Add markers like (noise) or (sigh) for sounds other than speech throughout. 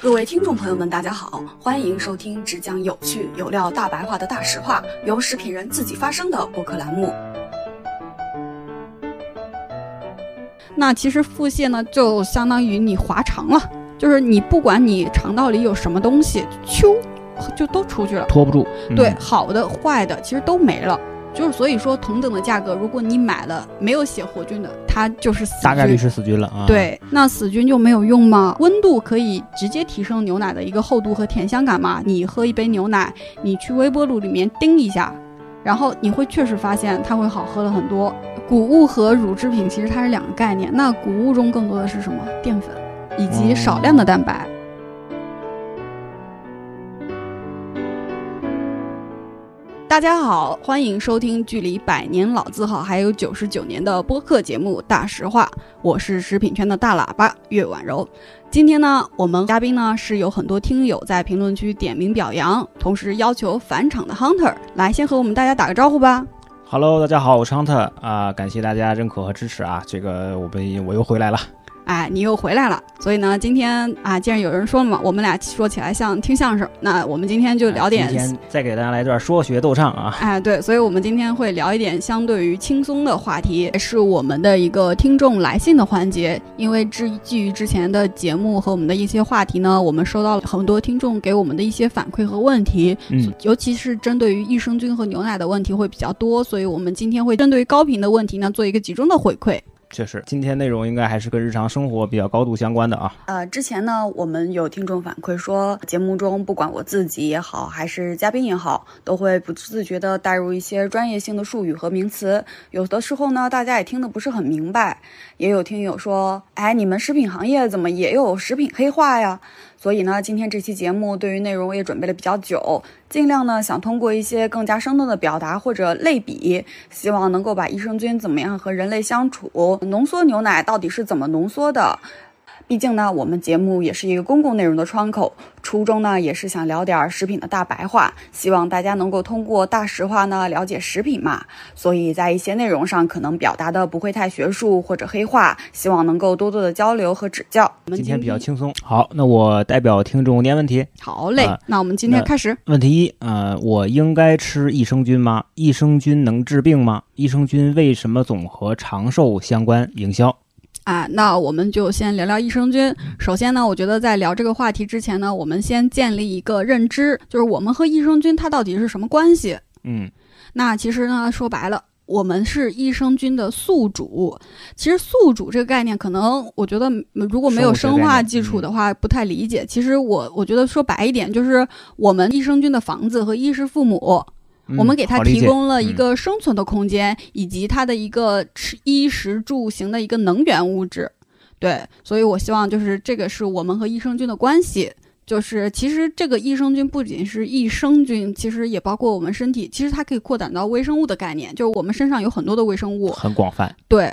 各位听众朋友们，大家好，欢迎收听只讲有趣有料大白话的大实话，由食品人自己发声的播客栏目。那其实腹泻呢，就相当于你滑肠了，就是你不管你肠道里有什么东西，咻，就都出去了，拖不住。嗯对，，好的坏的其实都没了。就是所以说，同等的价格，如果你买了没有写活菌的，它就是死菌大概率是死菌了啊。，对，那死菌就没有用吗？温度可以直接提升牛奶的一个厚度和甜香感吗？你喝一杯牛奶，你去微波炉里面叮一下，然后你会确实发现它会好喝了很多。谷物和乳制品其实它是两个概念，那谷物中更多的是什么？淀粉以及少量的蛋白。大家好，欢迎收听距离百年老字号还有九十九年的播客节目《大实话》，我是食品圈的大喇叭岳婉柔。今天呢，我们嘉宾呢是有很多听友在评论区点名表扬，同时要求返场的 Hunter 来先和我们大家打个招呼吧。Hello，大家好，我是 Hunter 啊，感谢大家认可和支持啊，这个我们我又回来了。哎，你又回来了，所以呢，今天啊，既然有人说了嘛，我们俩说起来像听相声，那我们今天就聊点今天再给大家来段说学逗唱啊。哎，对，所以我们今天会聊一点相对于轻松的话题，也是我们的一个听众来信的环节。因为之基于之前的节目和我们的一些话题呢，我们收到了很多听众给我们的一些反馈和问题，嗯，尤其是针对于益生菌和牛奶的问题会比较多，所以我们今天会针对于高频的问题呢做一个集中的回馈。确实，今天内容应该还是跟日常生活比较高度相关的啊。呃，之前呢，我们有听众反馈说，节目中不管我自己也好，还是嘉宾也好，都会不自觉地带入一些专业性的术语和名词，有的时候呢，大家也听得不是很明白。也有听友说，哎，你们食品行业怎么也有食品黑话呀？所以呢，今天这期节目对于内容我也准备了比较久，尽量呢想通过一些更加生动的表达或者类比，希望能够把益生菌怎么样和人类相处，浓缩牛奶到底是怎么浓缩的。毕竟呢，我们节目也是一个公共内容的窗口，初衷呢也是想聊点儿食品的大白话，希望大家能够通过大实话呢了解食品嘛。所以在一些内容上可能表达的不会太学术或者黑话，希望能够多多的交流和指教。我们今天比较轻松。好，那我代表听众念问题。好嘞，啊那我们今天开始。问题一，呃，我应该吃益生菌吗？益生菌能治病吗？益生菌为什么总和长寿相关？营销。啊，那我们就先聊聊益生菌。首先呢，我觉得在聊这个话题之前呢，我们先建立一个认知，就是我们和益生菌它到底是什么关系。嗯，那其实呢，说白了。我们是益生菌的宿主，其实宿主这个概念，可能我觉得嗯如果没有生化基础的话，不太理解。其实我我觉得说白一点，就是我们益生菌的房子和衣食父母，嗯我们给它提供了一嗯个生存的空间，以及它的一个吃衣食住行的一个能源物质。对，所以我希望就是这个是我们和益生菌的关系。就是其实这个益生菌不仅是益生菌，其实也包括我们身体，其实它可以扩展到微生物的概念，就是我们身上有很多的微生物。很广泛。对，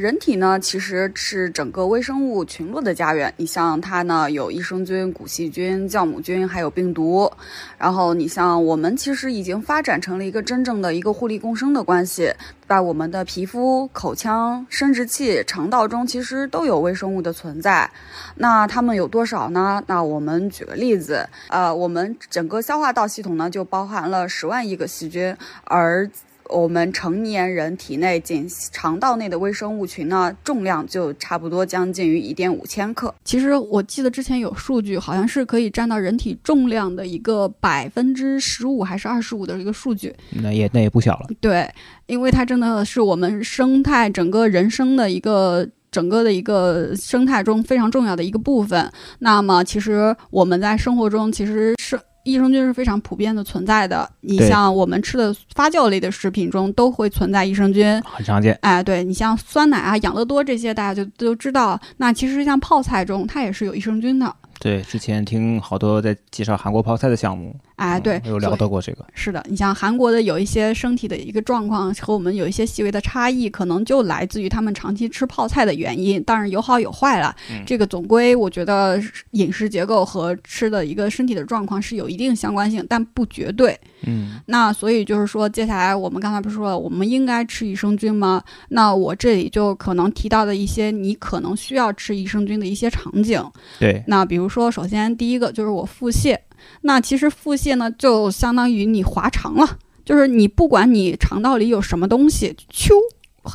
人体呢，其实是整个微生物群落的家园。你像它呢，有益生菌、古细菌、酵母菌，还有病毒。然后你像我们，其实已经发展成了一个真正的一个互利共生的关系。在我们的皮肤、口腔、生殖器、肠道中，其实都有微生物的存在。那它们有多少呢？那我们举个例子，呃，我们整个消化道系统呢，就包含了十万亿个细菌，而我们成年人体内仅肠道内的微生物群呢，重量就差不多将近于一点五千克。其实我记得之前有数据，好像是可以占到人体重量的一个百分之十五还是二十五的一个数据。那也那也不小了。对，因为它真的是我们生态整个人生的一个。整个的一个生态中非常重要的一个部分。那么，其实我们在生活中其实是益生菌是非常普遍的存在的。你像我们吃的发酵类的食品中都会存在益生菌。很常见。哎，对你像酸奶啊、养乐多这些，大家就都知道。那其实像泡菜中，它也是有益生菌的。对，之前听好多在介绍韩国泡菜的项目，哎，对，有聊到过这个。是的，你像韩国的有一些身体的一个状况和我们有一些细微的差异，可能就来自于他们长期吃泡菜的原因。当然有好有坏了，嗯这个总归我觉得饮食结构和吃的一个身体的状况是有一定相关性，但不绝对。嗯那所以就是说，接下来我们刚才不是说了，我们应该吃益生菌吗？那我这里就可能提到的一些你可能需要吃益生菌的一些场景。对，那比如说，首先第一个就是我腹泻，那其实腹泻呢，就相当于你滑肠了，就是你不管你肠道里有什么东西，咻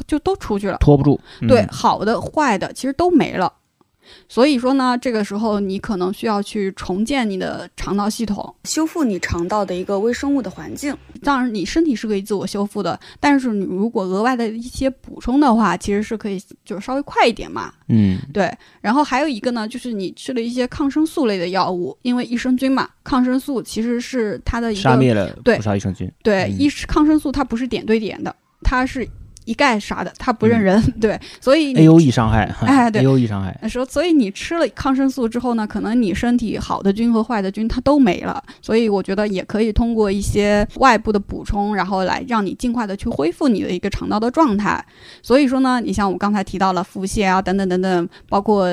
就都出去了。拖不住。嗯对，好的坏的其实都没了。所以说呢，这个时候你可能需要去重建你的肠道系统。修复你肠道的一个微生物的环境。当然，你身体是可以自我修复的，但是你如果额外的一些补充的话，其实是可以就是稍微快一点嘛。嗯对，然后还有一个呢，就是你吃了一些抗生素类的药物，因为益生菌嘛，抗生素其实是它的一个杀灭了对不少益生菌。对嗯益抗生素它不是点对点的，它是一概啥的，它不认嗯人。(laughs) 对，所以 A O E 伤害，哎 (laughs) 对，A O E 伤害。说，所以你吃了抗生素之后呢，可能你身体好的菌和坏的菌它都没了，所以我觉得也可以通过一些外部的补充，然后来让你尽快的去恢复你的一个肠道的状态。所以说呢，你像我刚才提到了腹泻啊，等等等等，包括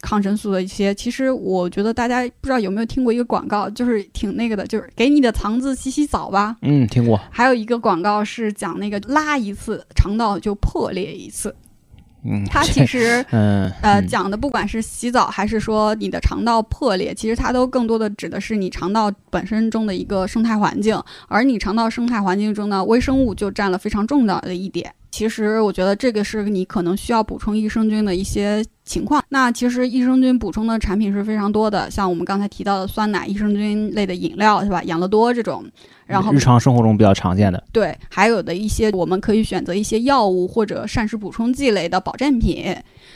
抗生素的一些，其实我觉得大家不知道有没有听过一个广告，就是挺那个的，就是给你的肠子洗洗澡吧。嗯，听过。还有一个广告是讲那个拉一次肠道就破裂一次，(laughs) 嗯，它其实。嗯呃，嗯讲的不管是洗澡还是说你的肠道破裂，其实它都更多的指的是你肠道本身中的一个生态环境，而你肠道生态环境中呢，微生物就占了非常重要的一点。其实我觉得这个是你可能需要补充益生菌的一些情况。那其实益生菌补充的产品是非常多的，像我们刚才提到的酸奶、益生菌类的饮料，是吧？养乐多这种，然后日常生活中比较常见的。对，还有的一些我们可以选择一些药物或者膳食补充剂类的保健品。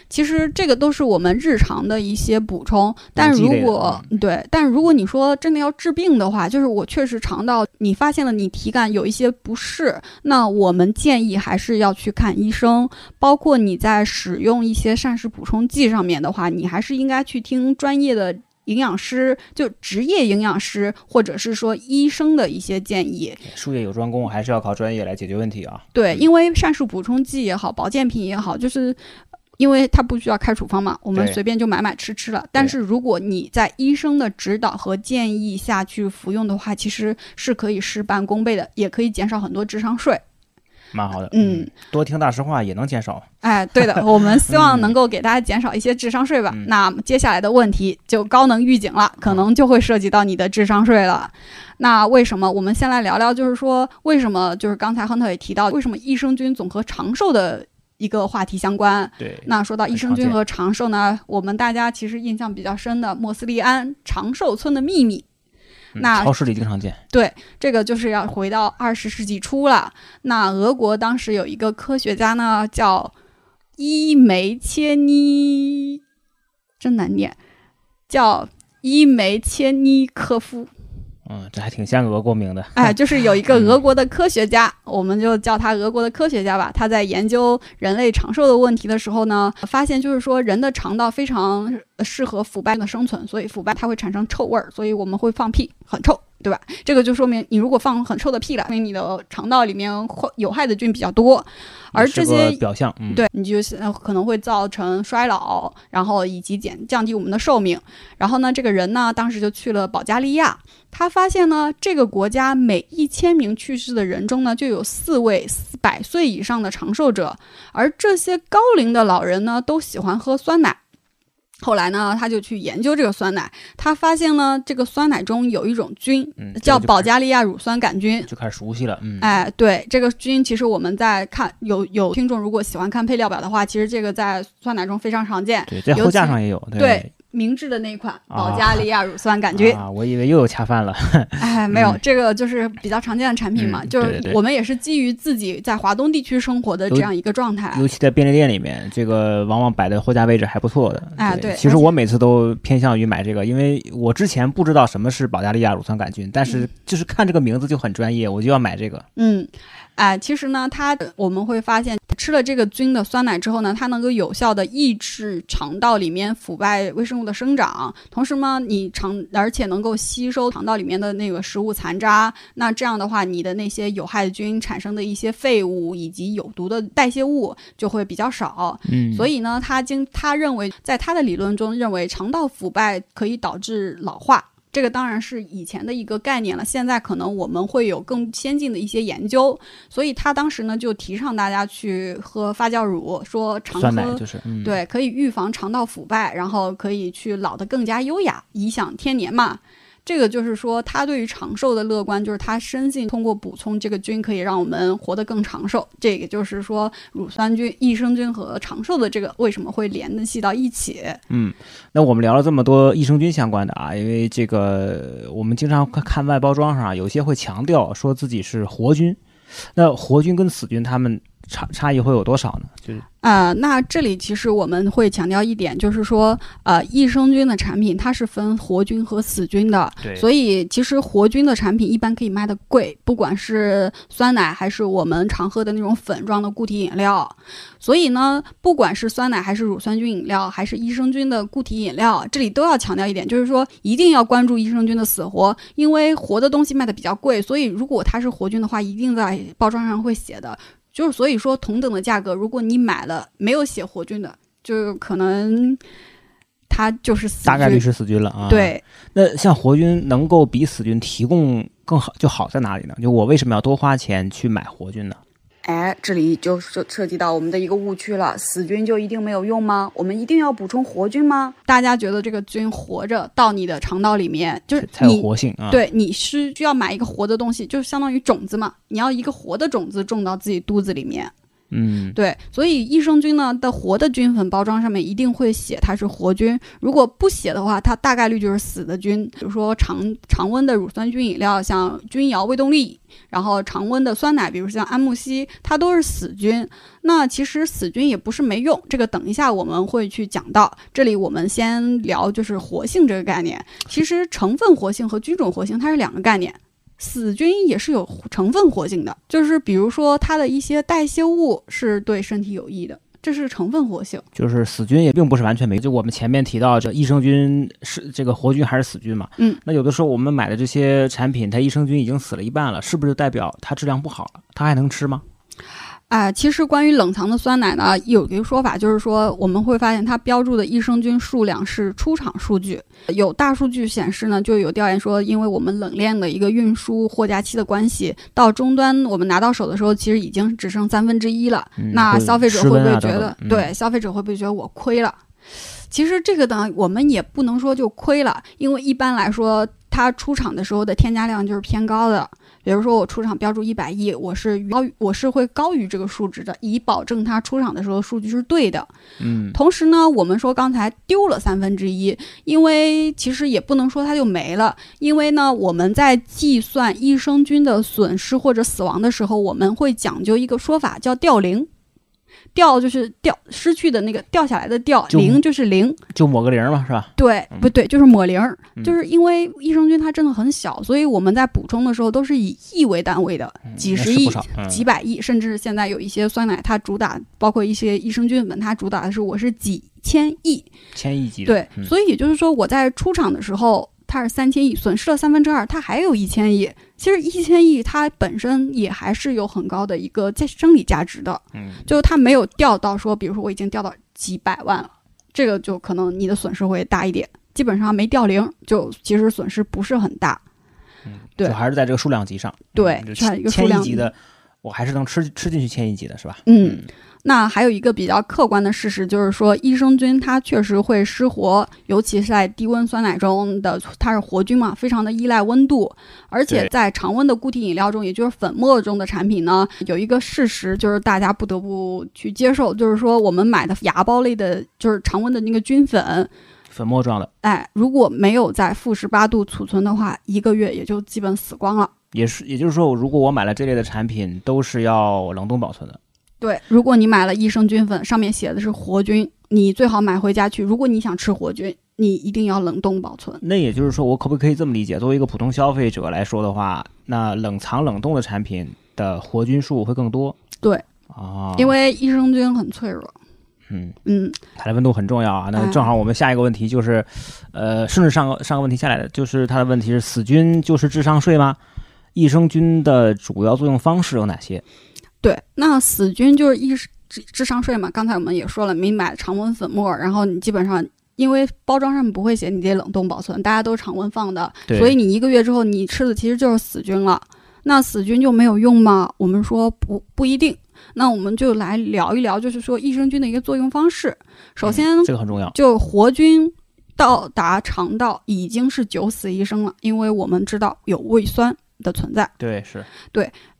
其实这个都是我们日常的一些补充，但如果对，但如果你说真的要治病的话，就是我确实肠道你发现了你体感有一些不适，那我们建议还是要去看医生。包括你在使用一些膳食补充剂上面的话，你还是应该去听专业的。营养师就职业营养师，或者是说医生的一些建议，术业有专攻，还是要靠专业来解决问题啊。对，因为膳食补充剂也好，保健品也好，就是因为它不需要开处方嘛，我们随便就买买吃吃了。但是如果你在医生的指导和建议下去服用的话，其实是可以事半功倍的，也可以减少很多智商税。蛮好的。嗯，多听大实话也能减少。哎，对的，我们希望能够给大家减少一些智商税吧。嗯那接下来的问题就高能预警了，可能就会涉及到你的智商税了。那为什么？我们先来聊聊，就是说为什么？就是刚才亨特也提到，为什么益生菌总和长寿的一个话题相关。对，那说到益生菌和长寿呢，我们大家其实印象比较深的莫斯利安长寿村的秘密。嗯那超市里经常见。对这个就是要回到二十世纪初了。那俄国当时有一个科学家呢，叫伊梅切尼，真难念，叫伊梅切尼科夫。嗯，这还挺像俄国名的。(laughs) 哎，就是有一个俄国的科学家，我们就叫他俄国的科学家吧。他在研究人类长寿的问题的时候呢，发现就是说人的肠道非常适合腐败的生存，所以腐败它会产生臭味儿，所以我们会放屁，很臭，对吧？这个就说明你如果放很臭的屁了，说明你的肠道里面有害的菌比较多，而这些表象，嗯，对你就可能会造成衰老，然后以及减降低我们的寿命。然后呢，这个人呢，当时就去了保加利亚，他发现呢，这个国家每一千名去世的人中呢，就有四位百岁以上的长寿者，而这些高龄的老人呢，都喜欢喝酸奶。后来呢，他就去研究这个酸奶，他发现呢，这个酸奶中有一种菌嗯，叫保加利亚乳酸杆菌，就开始熟悉了，嗯，哎，对这个菌，其实我们在看有有听众如果喜欢看配料表的话，其实这个在酸奶中非常常见。对，在货架上也有，对明治的那款保加利亚乳酸杆菌，啊，我以为又有恰饭了，(laughs) 哎，(laughs) 没有，嗯这个就是比较常见的产品嘛，就是我们也是基于自己在华东地区生活的这样一个状态。尤其在便利店里面，这个往往摆的货架位置还不错的。哎对其实我每次都偏向于买这个，因为我之前不知道什么是保加利亚乳酸杆菌，但是就是看这个名字就很专业，我就要买这个。嗯，哎，其实呢，它我们会发现吃了这个菌的酸奶之后呢，它能够有效的抑制肠道里面腐败微生物的生长，同时呢，你肠而且能够吸收肠道里面的那个食物残渣。那这样的话，你的那些有害菌产生的一些废物以及有毒的代谢物就会比较少。嗯，所以呢，他经他认为，在他的理论中认为肠道腐败可以导致老化。这个当然是以前的一个概念了，现在可能我们会有更先进的一些研究，所以他当时呢就提倡大家去喝发酵乳，说常喝就是嗯，对，可以预防肠道腐败，然后可以去老得更加优雅，颐享天年嘛。这个就是说，他对于长寿的乐观，就是他深信通过补充这个菌可以让我们活得更长寿。这个就是说，乳酸菌、益生菌和长寿的这个为什么会联系到一起？嗯，那我们聊了这么多益生菌相关的啊，因为这个我们经常看外包装上有些会强调说自己是活菌，那活菌跟死菌它们差差异会有多少呢？就是呃，那这里其实我们会强调一点，就是说，呃，益生菌的产品它是分活菌和死菌的，对所以其实活菌的产品一般可以卖的贵，不管是酸奶还是我们常喝的那种粉状的固体饮料。所以呢，不管是酸奶还是乳酸菌饮料，还是益生菌的固体饮料，这里都要强调一点，就是说一定要关注益生菌的死活，因为活的东西卖的比较贵，所以如果它是活菌的话，一定在包装上会写的。就是所以说，同等的价格，如果你买了没有写活菌的，就可能它就是死大概率。是死菌了啊。，对，那像活菌能够比死菌提供更好，就好在哪里呢？就我为什么要多花钱去买活菌呢？哎，这里就涉涉及到我们的一个误区了，死菌就一定没有用吗？我们一定要补充活菌吗？大家觉得这个菌活着到你的肠道里面，就是才有你活性啊。，对，你是需要买一个活的东西，就是相当于种子嘛，你要一个活的种子种到自己肚子里面。嗯，对，所以益生菌呢的活的菌粉包装上面一定会写它是活菌，如果不写的话，它大概率就是死的菌。比如说常常温的乳酸菌饮料，像君瑶微动力，然后常温的酸奶，比如像安慕希，它都是死菌。那其实死菌也不是没用，这个等一下我们会去讲到。这里我们先聊就是活性这个概念。其实成分活性和菌种活性它是两个概念。死菌也是有成分活性的，就是比如说它的一些代谢物是对身体有益的，这是成分活性。就是死菌也并不是完全没。就我们前面提到这益生菌是这个活菌还是死菌嘛？嗯，那有的时候我们买的这些产品，它益生菌已经死了一半了，是不是就代表它质量不好了？它还能吃吗？啊、其实关于冷藏的酸奶呢，有一个说法，就是说我们会发现它标注的益生菌数量是出厂数据，有大数据显示呢，就有调研说，因为我们冷链的一个运输货架期的关系，到终端我们拿到手的时候，其实已经只剩三分之一了。嗯那消费者会不会觉得，对消费者会不会觉得我亏了？其实这个呢，我们也不能说就亏了，因为一般来说，它出厂的时候的添加量就是偏高的。比如说我出厂标注一百亿，我是高于我是会高于这个数值的，以保证它出厂的时候数据是对的。嗯，同时呢，我们说刚才丢了三分之一，因为其实也不能说它就没了，因为呢，我们在计算益生菌的损失或者死亡的时候，我们会讲究一个说法叫掉零。掉就是掉失去的那个掉下来的掉，就零就是零，就抹个零嘛，是吧？对嗯，不对，就是抹零就是因为益生菌它真的很小，所以我们在补充的时候都是以亿为单位的，嗯几十亿几百亿，甚至现在有一些酸奶，它主打包括一些益生菌粉，它主打的是我是几千亿，千亿级的。对，嗯所以也就是说我在出厂的时候。它是三千亿，损失了三分之二，它还有一千亿。其实一千亿它本身也还是有很高的一个在生理价值的，嗯，就是它没有掉到说，比如说我已经掉到几百万了，这个就可能你的损失会大一点。基本上没掉零，就其实损失不是很大。嗯，对就还是在这个数量级上。对嗯就一个数量千亿级的，我还是能吃吃进去千亿级的，是吧？嗯，那还有一个比较客观的事实，就是说益生菌它确实会失活，尤其是在低温酸奶中的，它是活菌嘛，非常的依赖温度，而且在常温的固体饮料中，也就是粉末中的产品呢，有一个事实就是大家不得不去接受，就是说我们买的芽孢类的，就是常温的那个菌粉。粉末状的，哎，如果没有在负十八度储存的话，一个月也就基本死光了。也是，也就是说，如果我买了这类的产品，都是要冷冻保存的。对，如果你买了益生菌粉，上面写的是活菌，你最好买回家去。如果你想吃活菌，你一定要冷冻保存。那也就是说，我可不可以这么理解？作为一个普通消费者来说的话，那冷藏冷冻的产品的活菌数会更多。对啊，因为益生菌很脆弱。嗯，嗯，它的温度很重要啊。那哎正好我们下一个问题就是，呃，顺着上个上个问题下来的，就是它的问题是死菌就是智商税吗？益生菌的主要作用方式有哪些？对，那死菌就是益智智商税嘛。刚才我们也说了，你买常温粉末，然后你基本上。因为包装上面不会写你得冷冻保存，大家都常温放的，所以你一个月之后你吃的其实就是死菌了。那死菌就没有用吗？我们说不不一定。那我们就来聊一聊，就是说益生菌的一个作用方式。首先，嗯这个很重要。就活菌到达肠道已经是九死一生了，因为我们知道有胃酸的存在。对，是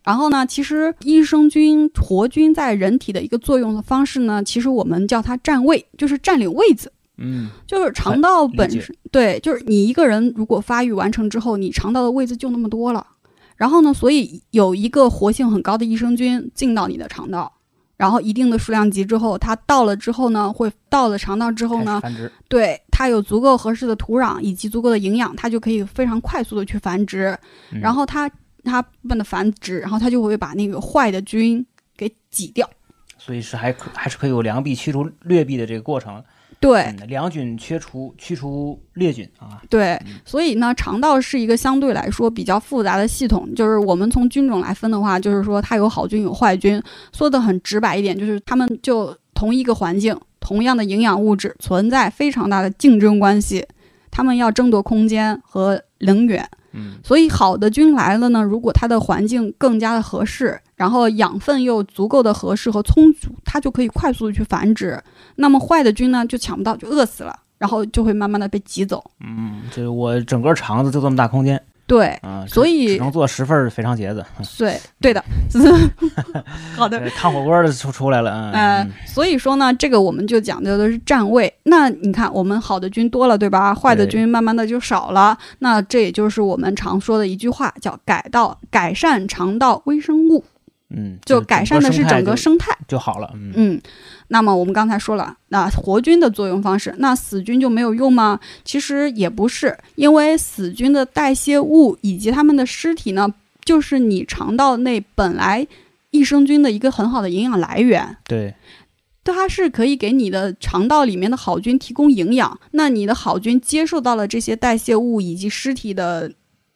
然后呢，其实益生菌活菌在人体的一个作用的方式呢，其实我们叫它占位，就是占领位子。嗯，就是肠道本身对，就是你一个人如果发育完成之后，你肠道的位置就那么多了。然后呢，所以有一个活性很高的益生菌进到你的肠道，然后一定的数量级之后，它到了之后呢，会到了肠道之后呢。对它有足够合适的土壤以及足够的营养，它就可以非常快速的去繁殖。嗯然后它它们的繁殖，然后它就会把那个坏的菌给挤掉。所以是还可还是可以有良币驱逐劣币的这个过程。对，嗯，良菌切除去除劣菌啊。对，所以呢，肠道是一个相对来说比较复杂的系统。就是我们从菌种来分的话，就是说它有好菌有坏菌。说的很直白一点，就是它们就同一个环境、同样的营养物质存在非常大的竞争关系，它们要争夺空间和能源。嗯，所以好的菌来了呢，如果它的环境更加的合适，然后养分又足够的合适和充足，它就可以快速的去繁殖。那么坏的菌呢，就抢不到，就饿死了，然后就会慢慢的被挤走。嗯，这我整个肠子就这么大空间对，啊，所以只能做十份儿肥肠茄子。(laughs) 对，对的，(laughs) 好的。对烫火锅的出出来了，嗯，呃，所以说呢，这个我们就讲究的是占位。那你看，我们好的菌多了，对吧？坏的菌慢慢的就少了。那这也就是我们常说的一句话，叫改道改善肠道微生物，嗯，就改善的是整个生生态。就好了，嗯，嗯，那么我们刚才说了，那活菌的作用方式，那死菌就没有用吗？其实也不是，因为死菌的代谢物以及它们的尸体呢，就是你肠道内本来益生菌的一个很好的营养来源。对，它是可以给你的肠道里面的好菌提供营养，那你的好菌接受到了这些代谢物以及尸体的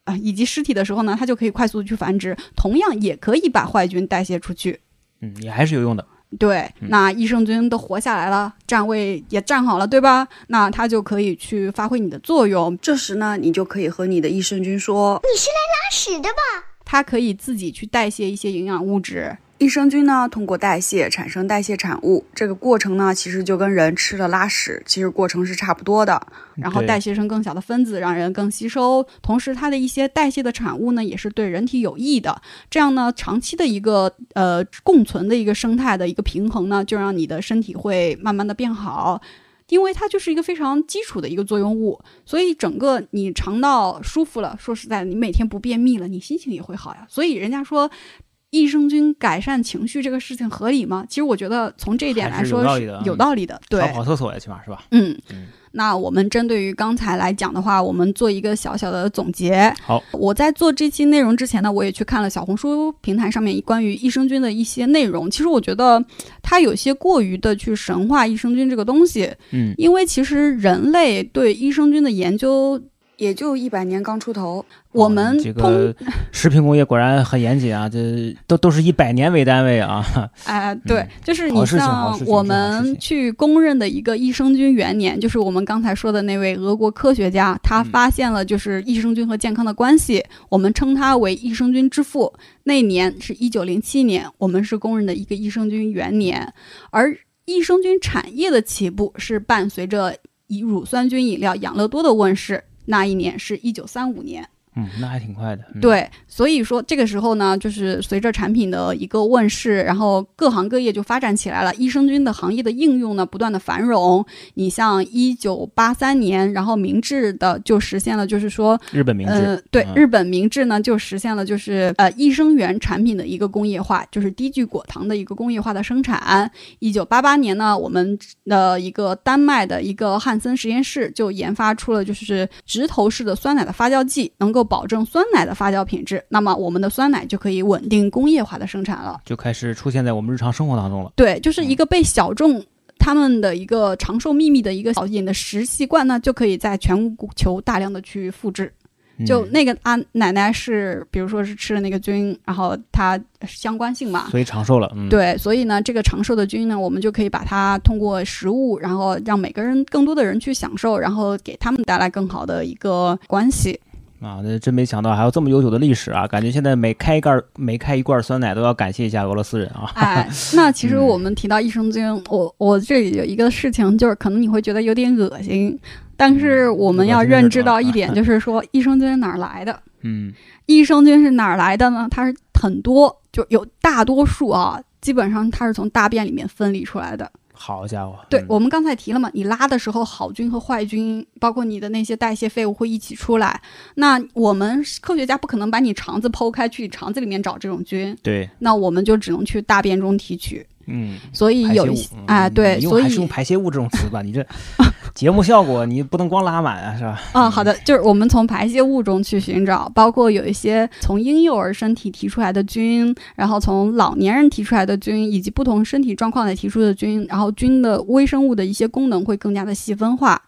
啊、以及尸体的时候呢，它就可以快速的去繁殖，同样也可以把坏菌代谢出去。嗯，也还是有用的，对，嗯那益生菌都活下来了，站位也站好了，对吧？那它就可以去发挥你的作用，这时呢，你就可以和你的益生菌说，你是来拉屎的吧？它可以自己去代谢一些营养物质。益生菌呢通过代谢产生代谢产物，这个过程呢其实就跟人吃了拉屎，其实过程是差不多的。然后代谢成更小的分子，让人更吸收。同时，它的一些代谢的产物呢，也是对人体有益的。这样呢，长期的一个呃共存的一个生态的一个平衡呢，就让你的身体会慢慢的变好。因为它就是一个非常基础的一个作用物，所以整个你肠道舒服了，说实在的，你每天不便秘了，你心情也会好呀。所以人家说。益生菌改善情绪这个事情合理吗？其实我觉得从这一点来说是有道理的。对，少跑厕所呀，起码是吧？嗯嗯，那我们针对于刚才来讲的话，我们做一个小小的总结。好，我在做这期内容之前呢，我也去看了小红书平台上面关于益生菌的一些内容。其实我觉得它有些过于的去神化益生菌这个东西，嗯，因为其实人类对益生菌的研究，也就一百年刚出头，我们哦这通个 (laughs) (laughs) 食品工业果然很严谨啊，这都都是以百年为单位啊。哎、(laughs) 对嗯，就是你像我们去公认的一个益生菌元年，就是我们刚才说的那位俄国科学家，他嗯发现了就是益生菌和健康的关系，我们称他为益生菌之父。那年是一九零七年，我们是公认的一个益生菌元年，而益生菌产业的起步是伴随着以乳酸菌饮料养乐多的问世，那一年是一九三五年。嗯，那还挺快的。嗯，对，所以说这个时候呢，就是随着产品的一个问世，然后各行各业就发展起来了，益生菌的行业的应用呢不断的繁荣。你像一九八三年，然后明治的就实现了，就是说，日本明治，呃，对，嗯日本明治呢就实现了就是呃益生元产品的一个工业化，就是低聚果糖的一个工业化的生产。一九八八年呢，我们的一个丹麦的一个汉森实验室就研发出了就是直头式的酸奶的发酵剂，能够保证酸奶的发酵品质，那么我们的酸奶就可以稳定工业化的生产了。就开始出现在我们日常生活当中了。对，就是一个被小众他们的一个长寿秘密的一个小饮的食习惯呢，就可以在全球大量的去复制。就嗯那个啊，奶奶是比如说是吃了那个菌，然后它相关性嘛。所以长寿了。嗯，对，所以呢，这个长寿的菌呢，我们就可以把它通过食物，然后让每个人更多的人去享受，然后给他们带来更好的一个关系。啊，那真没想到还有这么悠久的历史啊！感觉现在每开一盖儿每开一罐酸奶都要感谢一下俄罗斯人啊。哎，那其实嗯我们提到益生菌，我我这里有一个事情，就是可能你会觉得有点恶心，但是我们要认知到一点，(laughs) 就是说益生菌是哪儿来的？嗯，益生菌是哪儿来的呢？它是很多，就有大多数啊，基本上它是从大便里面分离出来的。好家伙，对、嗯我们刚才提了嘛，你拉的时候，好菌和坏菌，包括你的那些代谢废物会一起出来。那我们科学家不可能把你肠子剖开去你肠子里面找这种菌，对，那我们就只能去大便中提取。嗯，所以有一些嗯哎，对，所以用还是用排泄物这种词吧？你这 (laughs) 节目效果你不能光拉满啊，是吧？啊，(laughs) 好的，就是我们从排泄物中去寻找，包括有一些从婴幼儿身体提出来的菌，然后从老年人提出来的菌，以及不同身体状况的提出的菌，然后菌的微生物的一些功能会更加的细分化。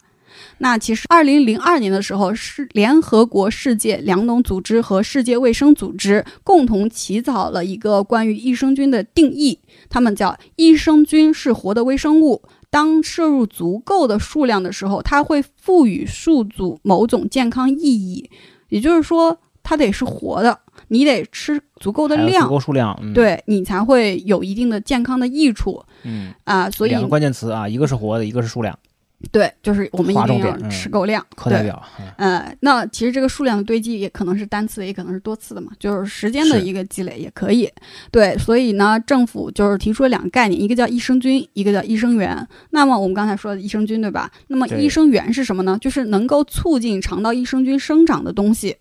那其实，二零零二年的时候，是联合国世界粮农组织和世界卫生组织共同起草了一个关于益生菌的定义，他们叫益生菌是活的微生物，当摄入足够的数量的时候，它会赋予宿主某种健康意义，也就是说，它得是活的，你得吃足够的量。足量，够数量，嗯，，对你才会有一定的健康的益处。嗯，啊。所以两个关键词啊，一个是活的，一个是数量，对，就是我们一定要吃够量，对。课代表，嗯呃，那其实这个数量的堆积也可能是单次，也可能是多次的嘛，就是时间的一个积累也可以。对，所以呢，政府就是提出了两个概念，一个叫益生菌，一个叫益生元。那么我们刚才说的益生菌，对吧？那么益生元是什么呢？就是能够促进肠道益生菌生长的东西，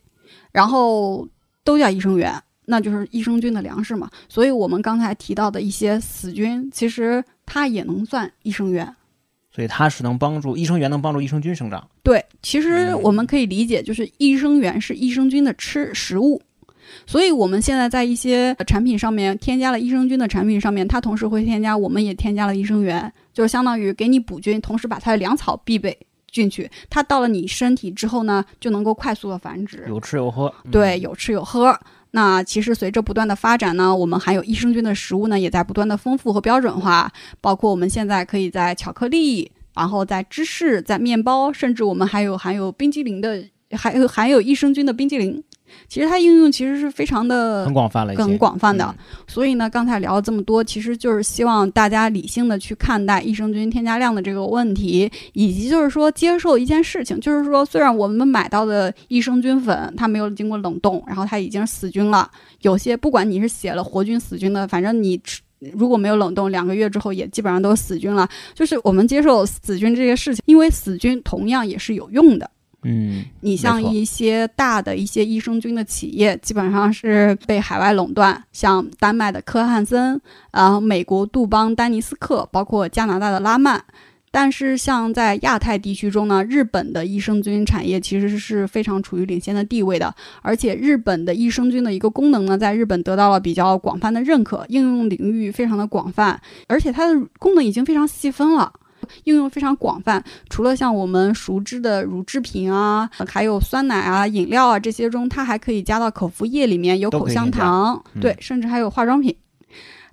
然后都叫益生元。那就是益生菌的粮食嘛，所以我们刚才提到的一些死菌，其实它也能算益生元。所以它是能帮助益生元能帮助益生菌生长，对，其实嗯。我们可以理解，就是益生元是益生菌的吃食物，所以我们现在在一些呃产品上面添加了益生菌的产品上面，它同时会添加，我们也添加了益生元，就是相当于给你补菌，同时把它的粮草必备进去，它到了你身体之后呢，就能够快速的繁殖。有吃有喝，嗯。对，，有吃有喝。那其实随着不断的发展呢，我们含有益生菌的食物呢，也在不断的丰富和标准化。包括我们现在可以在巧克力，然后在芝士、在面包，甚至我们还有含有冰激凌的，还有含有益生菌的冰激凌。其实它应用其实是非常的很广泛了很广泛的嗯所以呢，刚才聊了这么多，其实就是希望大家理性的去看待益生菌添加量的这个问题，以及就是说接受一件事情，就是说虽然我们买到的益生菌粉它没有经过冷冻，然后它已经死菌了，有些不管你是写了活菌死菌的，反正你吃。如果没有冷冻，两个月之后也基本上都是死菌了。就是我们接受死菌这些事情，因为死菌同样也是有用的。嗯，你像一些大的一些益生菌的企业，基本上是被海外垄断，像丹麦的科汉森，然后美国杜邦丹尼斯克，包括加拿大的拉曼。但是像在亚太地区中呢，日本的益生菌产业其实是非常处于领先的地位的，而且日本的益生菌的一个功能呢，在日本得到了比较广泛的认可，应用领域非常的广泛，而且它的功能已经非常细分了。应用非常广泛，除了像我们熟知的乳制品啊，还有酸奶啊、饮料啊这些中，它还可以加到口服液里面，有口香糖，嗯对，甚至还有化妆品，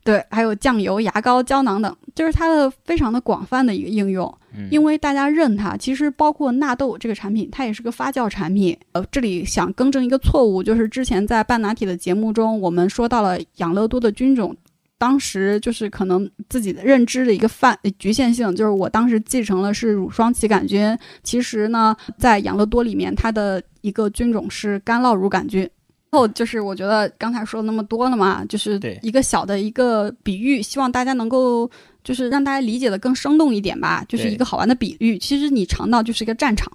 对，还有酱油、牙膏、胶囊等，就是它的非常的广泛的一个应用。嗯因为大家认它，其实包括纳豆这个产品，它也是个发酵产品。呃，这里想更正一个错误，就是之前在半拿铁的节目中，我们说到了养乐多的菌种。当时就是可能自己的认知的一个范呃局限性，就是我当时继承了是乳双歧杆菌，其实呢，在养乐多里面，它的一个菌种是干酪乳杆菌。然后就是我觉得刚才说了那么多了嘛，就是一个小的一个比喻，希望大家能够就是让大家理解的更生动一点吧，就是一个好玩的比喻。其实你肠道就是一个战场，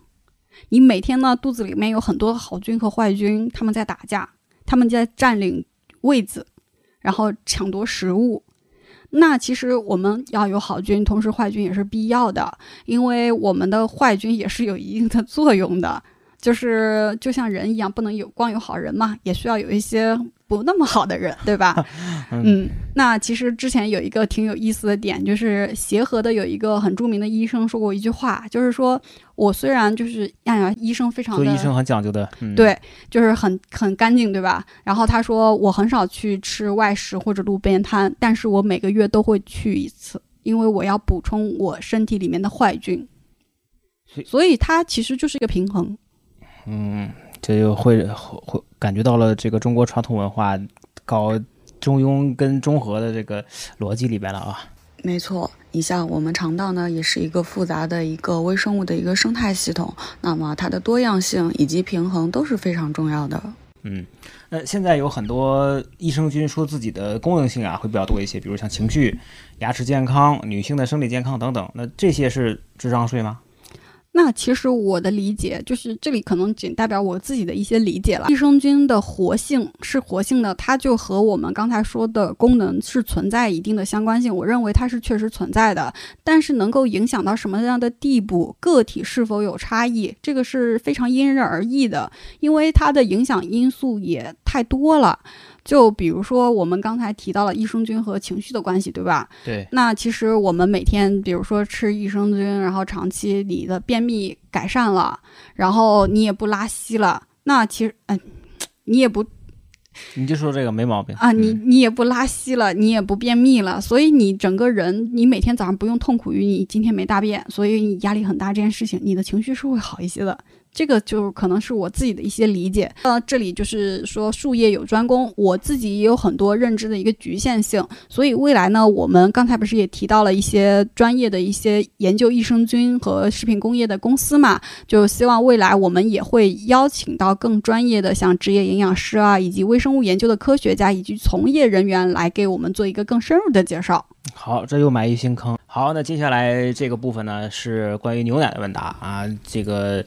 你每天呢肚子里面有很多好菌和坏菌，他们在打架，他们在占领位子，然后抢夺食物。那其实我们要有好菌，同时坏菌也是必要的，因为我们的坏菌也是有一定的作用的。就是就像人一样，不能有光有好人嘛，也需要有一些不那么好的人，(laughs) 对吧？嗯，那其实之前有一个挺有意思的点，就是协和的有一个很著名的医生说过一句话，就是说我虽然就是哎呀，医生非常的做医生很讲究的，嗯、对，就是很很干净，对吧？然后他说我很少去吃外食或者路边摊，但是我每个月都会去一次，因为我要补充我身体里面的坏菌。所以它其实就是一个平衡。嗯，这就会会感觉到了这个中国传统文化搞中庸跟中和的这个逻辑里边了啊。没错，你像我们肠道呢，也是一个复杂的一个微生物的一个生态系统，那么它的多样性以及平衡都是非常重要的。嗯，那现在有很多益生菌说自己的功能性啊会比较多一些，比如像情绪、牙齿健康、女性的生理健康等等。那这些是智商税吗？那其实我的理解就是，这里可能仅代表我自己的一些理解了。益生菌的活性是活性的，它就和我们刚才说的功能是存在一定的相关性。我认为它是确实存在的，但是能够影响到什么样的地步，个体是否有差异，这个是非常因人而异的，因为它的影响因素也太多了。就比如说，我们刚才提到了益生菌和情绪的关系，对吧？对。那其实我们每天，比如说吃益生菌，然后长期你的便秘改善了，然后你也不拉稀了，那其实，嗯、你也不你就说这个没毛病啊，你嗯你也不拉稀了，你也不便秘了，所以你整个人，你每天早上不用痛苦于你今天没大便，所以你压力很大这件事情，你的情绪是会好一些的。这个就可能是我自己的一些理解。呃，这里就是说术业有专攻，我自己也有很多认知的一个局限性，所以未来呢，我们刚才不是也提到了一些专业的一些研究益生菌和食品工业的公司嘛，就希望未来我们也会邀请到更专业的像职业营养师啊，以及微生物研究的科学家以及从业人员来给我们做一个更深入的介绍。好，这又埋一新坑。好，那接下来这个部分呢是关于牛奶的问答啊。这个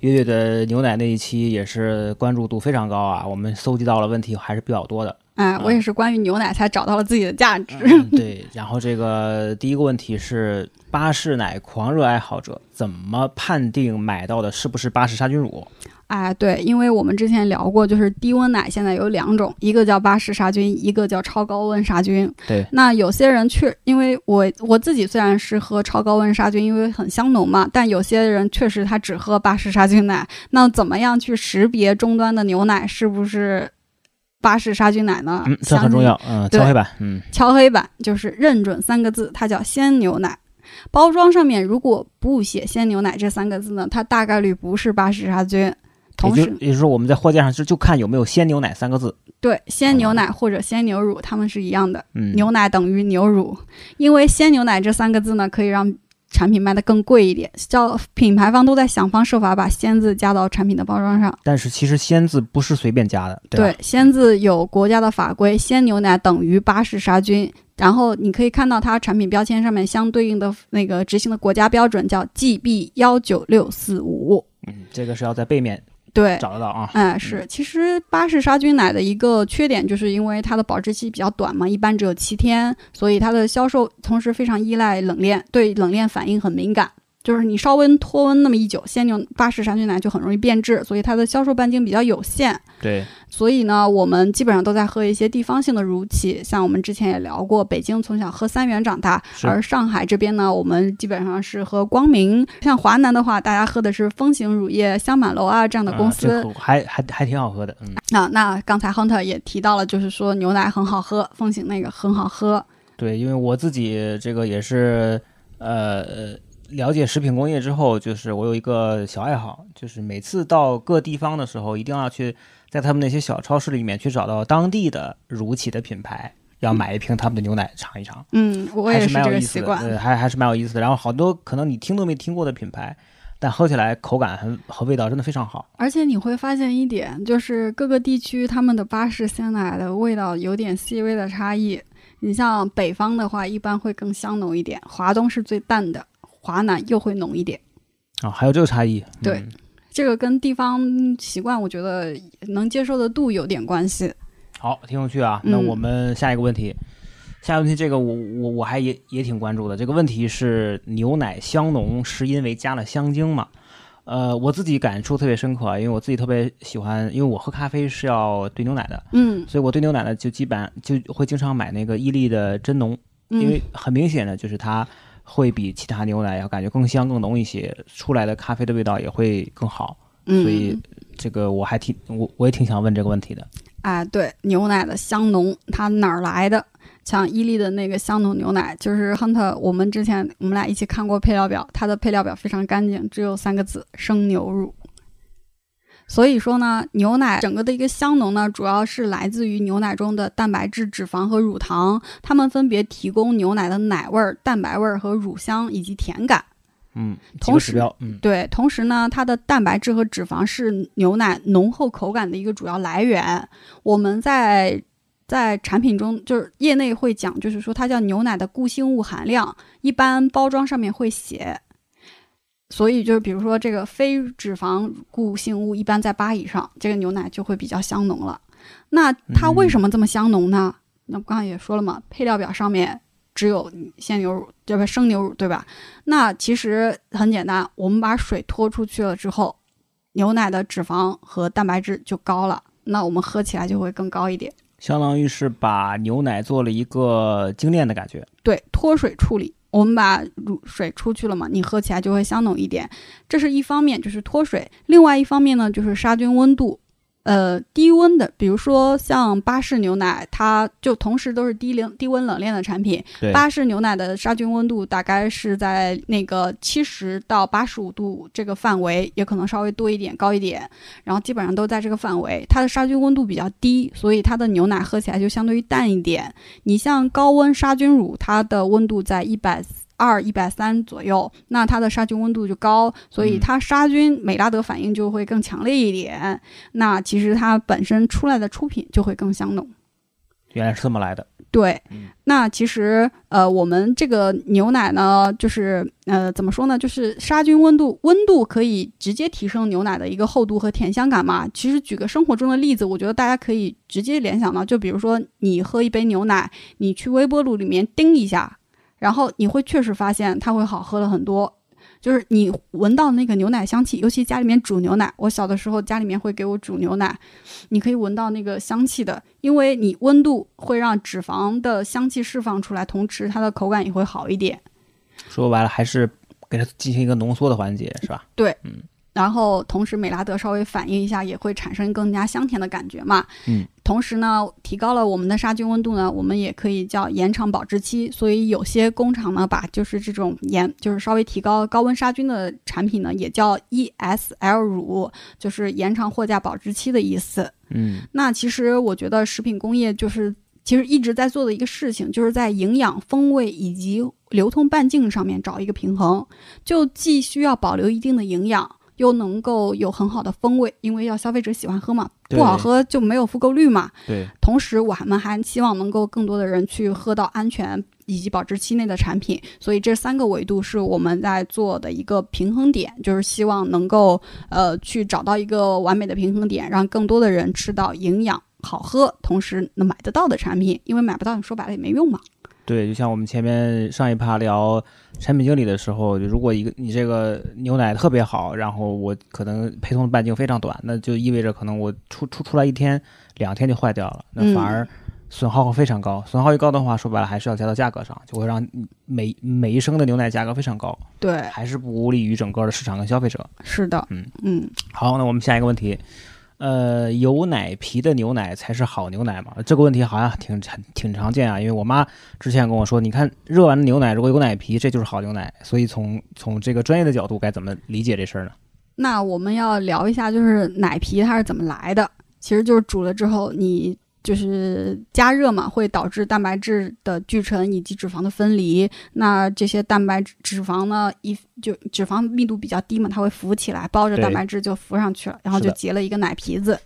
月月的牛奶那一期也是关注度非常高啊，我们搜集到了问题还是比较多的。哎，我也是关于牛奶才找到了自己的价值。嗯对，然后这个第一个问题是巴氏奶狂热爱好者怎么判定买到的是不是巴氏杀菌乳？哎，对，因为我们之前聊过，就是低温奶现在有两种，一个叫巴氏杀菌，一个叫超高温杀菌。对，那有些人确，因为我我自己虽然是喝超高温杀菌，因为很香浓嘛，但有些人确实他只喝巴氏杀菌奶。那怎么样去识别终端的牛奶是不是巴氏杀菌奶呢？嗯，这很重要。嗯，对敲黑板。嗯，敲黑板就是认准三个字，它叫鲜牛奶。包装上面如果不写鲜牛奶这三个字呢，它大概率不是巴氏杀菌。同时，也就也就是说我们在货架上就就看有没有鲜牛奶三个字。对鲜牛奶或者鲜牛乳，它们是一样的。嗯，牛奶等于牛乳，因为鲜牛奶这三个字呢，可以让产品卖得更贵一点。叫品牌方都在想方设法把“鲜”字加到产品的包装上。但是其实鲜字不是随便加的，对？对，鲜字有国家的法规，鲜牛奶等于巴氏杀菌。然后你可以看到它产品标签上面相对应的那个执行的国家标准叫 GB 幺九六四五。嗯，这个是要在背面对，找得到啊。哎，是，其实巴氏杀菌奶的一个缺点，就是因为它的保质期比较短嘛，一般只有七天，所以它的销售同时非常依赖冷链，对冷链反应很敏感。就是你稍微脱温那么一久，鲜牛巴氏杀菌奶就很容易变质，所以它的销售半径比较有限。对，所以呢，我们基本上都在喝一些地方性的乳企，像我们之前也聊过，北京从小喝三元长大，而上海这边呢，我们基本上是喝光明。像华南的话，大家喝的是风行乳业、香满楼啊这样的公司。啊还还还挺好喝的。嗯，啊，那刚才 Hunter 也提到了，就是说牛奶很好喝，风行那个很好喝。对，因为我自己这个也是呃呃了解食品工业之后，就是我有一个小爱好，就是每次到各地方的时候，一定要去在他们那些小超市里面去找到当地的乳企的品牌。要买一瓶他们的牛奶尝一尝，嗯，我也是蛮有意思的，这个习惯。呃，还还是蛮有意思的。然后好多可能你听都没听过的品牌，但喝起来口感和和味道真的非常好。而且你会发现一点，就是各个地区他们的巴氏鲜奶的味道有点细微的差异。你像北方的话，一般会更香浓一点；华东是最淡的，华南又会浓一点。啊，还有这个差异。对嗯这个跟地方习惯，我觉得能接受的度有点关系。好，挺有趣啊。那嗯我们下一个问题，下一个问题这个我我我还也也挺关注的。这个问题是牛奶香浓是因为加了香精嘛？呃，我自己感触特别深刻啊，因为我自己特别喜欢，因为我喝咖啡是要兑牛奶的，嗯，所以我兑牛奶呢就基本就会经常买那个伊利的真浓，嗯因为很明显的就是它会比其他牛奶要感觉更香更浓一些，出来的咖啡的味道也会更好，嗯所以这个我还挺我我也挺想问这个问题的。哎，对，牛奶的香浓，它哪儿来的？像伊利的那个香浓牛奶，就是 Hunter，我们之前我们俩一起看过配料表，它的配料表非常干净，只有三个字：生牛乳。所以说呢，牛奶整个的一个香浓呢，主要是来自于牛奶中的蛋白质、脂肪和乳糖，它们分别提供牛奶的奶味儿、蛋白味儿和乳香以及甜感。嗯，几同时嗯对，同时呢，它的蛋白质和脂肪是牛奶浓厚口感的一个主要来源。我们在在产品中，就是业内会讲，就是说它叫牛奶的固性物含量，一般包装上面会写。所以就是比如说这个非脂肪固性物一般在八以上，这个牛奶就会比较香浓了。那它为什么这么香浓呢？那我刚才也说了嘛，配料表上面只有鲜牛乳，对吧？生牛乳，对吧？那其实很简单，我们把水拖出去了之后，牛奶的脂肪和蛋白质就高了，那我们喝起来就会更高一点。相当于是把牛奶做了一个精炼的感觉。对，脱水处理，我们把乳水出去了嘛，你喝起来就会香浓一点。这是一方面，就是脱水；另外一方面呢，就是杀菌温度。呃，低温的，比如说像巴氏牛奶，它就同时都是低冷低温冷链的产品。巴氏牛奶的杀菌温度大概是在那个七十到八十五度这个范围，也可能稍微多一点、高一点，然后基本上都在这个范围。它的杀菌温度比较低，所以它的牛奶喝起来就相对于淡一点。你像高温杀菌乳，它的温度在一百二、一百三左右，那它的杀菌温度就高，所以嗯它杀菌美拉德反应就会更强烈一点。那其实它本身出来的出品就会更香浓。原来是这么来的。对，嗯那其实呃，我们这个牛奶呢，就是呃，怎么说呢？就是杀菌温度，温度可以直接提升牛奶的一个厚度和甜香感嘛。其实举个生活中的例子，我觉得大家可以直接联想到，就比如说你喝一杯牛奶，你去微波炉里面叮一下，然后你会确实发现它会好喝了很多。就是你闻到那个牛奶香气，尤其家里面煮牛奶，我小的时候家里面会给我煮牛奶，你可以闻到那个香气的，因为你温度会让脂肪的香气释放出来，同时它的口感也会好一点。说白了还是给它进行一个浓缩的环节，是吧？然后同时美拉德稍微反应一下，也会产生更加香甜的感觉嘛。嗯。同时呢，提高了我们的杀菌温度呢，我们也可以叫延长保质期。所以有些工厂呢，把就是这种延，就是稍微提高高温杀菌的产品呢，也叫 ESL 乳，就是延长货架保质期的意思。嗯那其实我觉得食品工业就是其实一直在做的一个事情，就是在营养、风味以及流通半径上面找一个平衡，就既需要保留一定的营养。又能够有很好的风味，因为要消费者喜欢喝嘛，不好喝就没有复购率嘛。对，同时，我们还希望能够更多的人去喝到安全以及保质期内的产品，所以这三个维度是我们在做的一个平衡点，就是希望能够呃去找到一个完美的平衡点，让更多的人吃到营养、好喝，同时能买得到的产品，因为买不到，你说白了也没用嘛。对，就像我们前面上一趴聊产品经理的时候，就如果一个你这个牛奶特别好，然后我可能配送的半径非常短，那就意味着可能我出出出来一天两天就坏掉了，那反而损耗会非常高。损耗一高的话，说白了还是要加到价格上，就会让每每一升的牛奶价格非常高，对，还是不利于整个的市场跟消费者。是的，嗯。嗯，好，那我们下一个问题，呃，有奶皮的牛奶才是好牛奶嘛？这个问题好像挺挺挺常见啊，因为我妈之前跟我说，你看热完的牛奶如果有奶皮，这就是好牛奶。所以从从这个专业的角度，该怎么理解这事儿呢？那我们要聊一下，就是奶皮它是怎么来的。其实就是煮了之后，你就是加热嘛，会导致蛋白质的聚成以及脂肪的分离。那这些蛋白质脂肪呢，一就脂肪密度比较低嘛，它会浮起来，包着蛋白质就浮上去了，然后就结了一个奶皮子。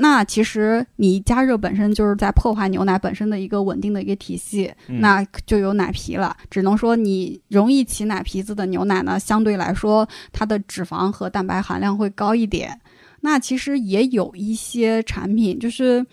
那其实你加热本身就是在破坏牛奶本身的一个稳定的一个体系，嗯那就有奶皮了。只能说你容易起奶皮子的牛奶呢，相对来说它的脂肪和蛋白含量会高一点。那其实也有一些产品，就是，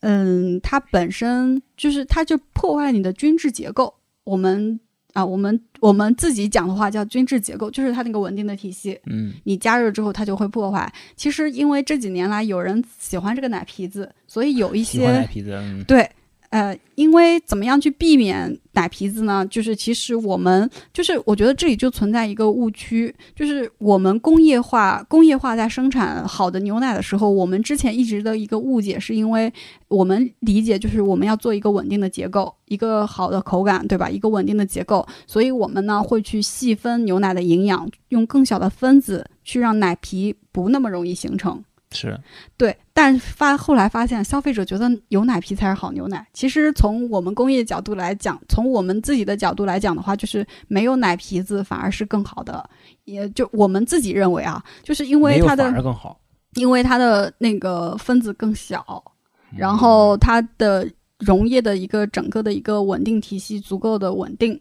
嗯，它本身就是它就破坏你的均质结构。我们啊，我们我们自己讲的话叫均质结构，就是它那个稳定的体系。嗯，你加热之后它就会破坏。其实因为这几年来有人喜欢这个奶皮子，所以有一些奶些皮子，嗯，对。呃，因为怎么样去避免奶皮子呢？就是其实我们就是我觉得这里就存在一个误区，就是我们工业化工业化在生产好的牛奶的时候，我们之前一直的一个误解是因为我们理解就是我们要做一个稳定的结构，一个好的口感，对吧？一个稳定的结构，所以我们呢会去细分牛奶的营养，用更小的分子去让奶皮不那么容易形成。是，对，但发后来发现，消费者觉得有奶皮才是好牛奶。其实从我们工业角度来讲，从我们自己的角度来讲的话，就是没有奶皮子反而是更好的。也就我们自己认为啊，就是因为它的反而更好，因为它的那个分子更小，嗯然后它的溶液的一个整个的一个稳定体系足够的稳定。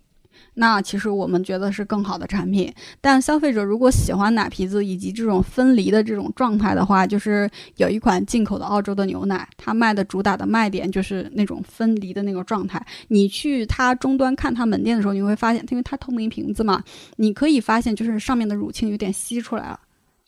那其实我们觉得是更好的产品，但消费者如果喜欢奶皮子以及这种分离的这种状态的话，就是有一款进口的澳洲的牛奶，它卖的主打的卖点就是那种分离的那个状态。你去它终端看它门店的时候，你会发现，因为它透明瓶子嘛，你可以发现就是上面的乳清有点吸出来了。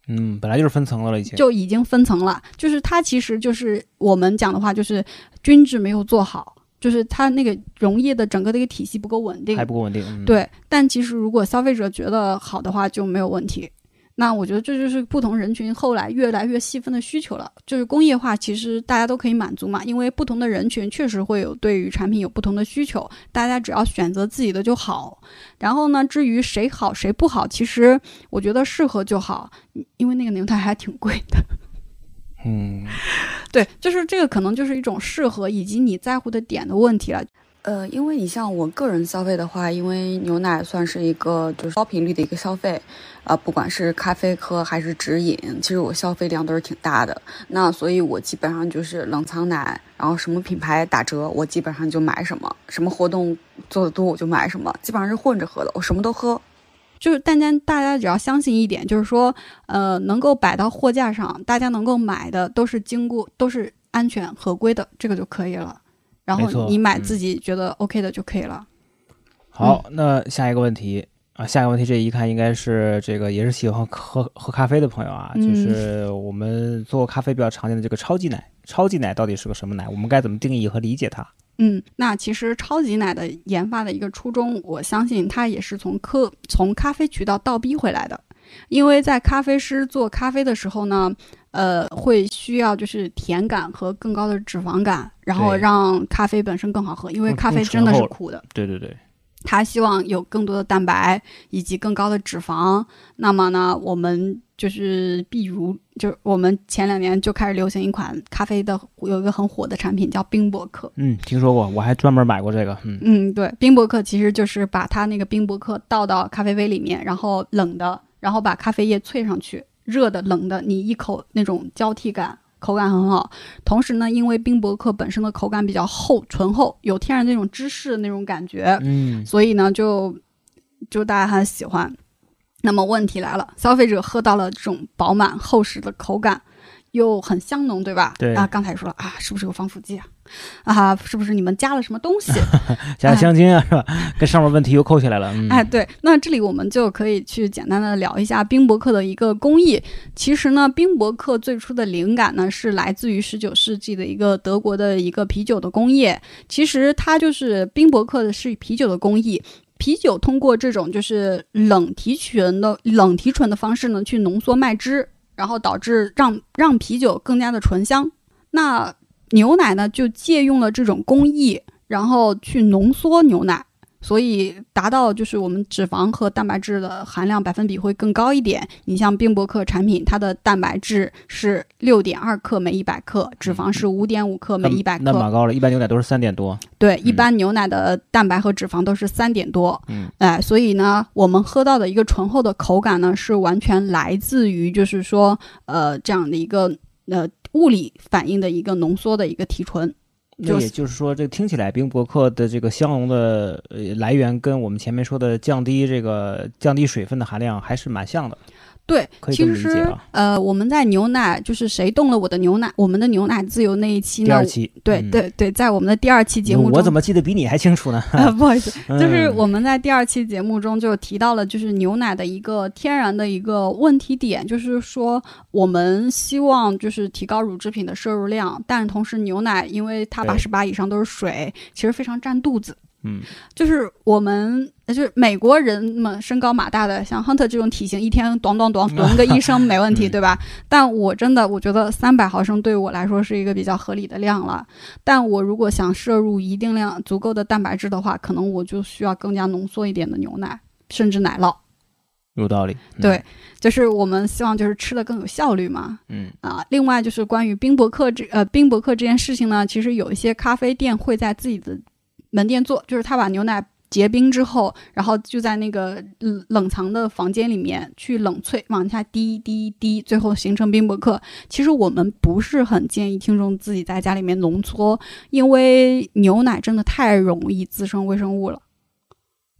嗯，本来就是分层的了，已经，就已经分层了。就是它其实就是我们讲的话，就是均质没有做好，就是它那个溶液的整个的一个体系不够稳定还。不够稳定，嗯，，对，但其实如果消费者觉得好的话就没有问题。那我觉得这就是不同人群后来越来越细分的需求了。就是工业化，其实大家都可以满足嘛，因为不同的人群确实会有对于产品有不同的需求，大家只要选择自己的就好。然后呢，至于谁好谁不好，其实我觉得适合就好，因为那个牛奶还挺贵的。嗯，(laughs) 对，就是这个可能就是一种适合以及你在乎的点的问题了。呃，因为你像我个人消费的话，因为牛奶算是一个就是高频率的一个消费，啊、不管是咖啡喝还是直饮，其实我消费量都是挺大的。那所以，我基本上就是冷藏奶，然后什么品牌打折，我基本上就买什么；什么活动做的多，我就买什么，基本上是混着喝的，我什么都喝。就是大家大家只要相信一点，就是说，呃，能够摆到货架上，大家能够买的都是经过都是安全合规的，这个就可以了。然后你买嗯自己觉得 OK 的就可以了。好，那下一个问题啊，下一个问题这一看应该是这个也是喜欢喝喝咖啡的朋友啊，嗯就是我们做咖啡比较常见的这个超级奶，超级奶到底是个什么奶？我们该怎么定义和理解它？嗯，那其实超级奶的研发的一个初衷，我相信它也是从科从咖啡渠道倒逼回来的，因为在咖啡师做咖啡的时候呢，呃，会需要就是甜感和更高的脂肪感，然后让咖啡本身更好喝，因为咖啡真的是苦的。对对对，他希望有更多的蛋白以及更高的脂肪。那么呢，我们就是比如，就我们前两年就开始流行一款咖啡的，有一个很火的产品叫冰博客。嗯，听说过，我还专门买过这个，嗯，嗯，对，冰博客其实就是把它那个冰博克倒到咖啡杯里面，然后冷的，然后把咖啡液萃上去，热的、冷的，你一口那种交替感。口感很好，同时呢，因为冰博客本身的口感比较厚、醇厚，有天然那种芝士的那种感觉，嗯，所以呢，就就大家很喜欢。那么问题来了，消费者喝到了这种饱满厚实的口感，又很香浓，对吧？对啊，刚才说了啊，是不是有防腐剂啊？啊，是不是你们加了什么东西？(laughs) 加香精啊，是吧？跟上面问题又扣起来了，嗯，哎，对，那这里我们就可以去简单的聊一下冰博克的一个工艺。其实呢，冰博克最初的灵感呢是来自于十九世纪的一个德国的一个啤酒的工业。其实它就是冰博克的是啤酒的工艺。啤酒通过这种就是冷提纯的冷提纯的方式呢，去浓缩麦汁，然后导致让让啤酒更加的醇香。那牛奶呢，就借用了这种工艺，然后去浓缩牛奶。所以达到就是我们脂肪和蛋白质的含量百分比会更高一点。你像冰博克产品，它的蛋白质是六点二克每一百克，脂肪是五点五克每一百克。那蛮高了，一般牛奶都是三点多，对，嗯一般牛奶的蛋白和脂肪都是三点多。嗯，哎，所以呢，我们喝到的一个醇厚的口感呢，是完全来自于就是说，呃，这样的一个呃物理反应的一个浓缩的一个提纯。那也就是说，这个听起来冰博客的这个香浓的呃来源跟我们前面说的降低这个降低水分的含量还是蛮像的。对，可以其实。呃，我们在牛奶就是谁动了我的牛奶，我们的牛奶自由那一期呢第二，期，对、嗯，对对，在我们的第二期节目中，我怎么记得比你还清楚呢？啊，不好意思，(laughs) 就是嗯我们在第二期节目中就提到了，就是牛奶的一个天然的一个问题点，就是说我们希望就是提高乳制品的摄入量，但同时牛奶因为它对八十八以上都是水，其实非常占肚子。嗯，就是我们就是美国人们身高马大的，像 Hunter 这种体型，一天咣咣咣蹲个一升没问题，嗯对吧？但我真的我觉得三百毫升对我来说是一个比较合理的量了。但我如果想摄入一定量足够的蛋白质的话，可能我就需要更加浓缩一点的牛奶，甚至奶酪。有道理。嗯对，就是我们希望就是吃的更有效率嘛。嗯，啊，另外就是关于冰博客这呃冰博客这件事情呢，其实有一些咖啡店会在自己的门店做，就是他把牛奶结冰之后，然后就在那个冷藏的房间里面去冷萃，往下滴滴滴，最后形成冰博客。其实我们不是很建议听众自己在家里面浓缩，因为牛奶真的太容易滋生微生物了。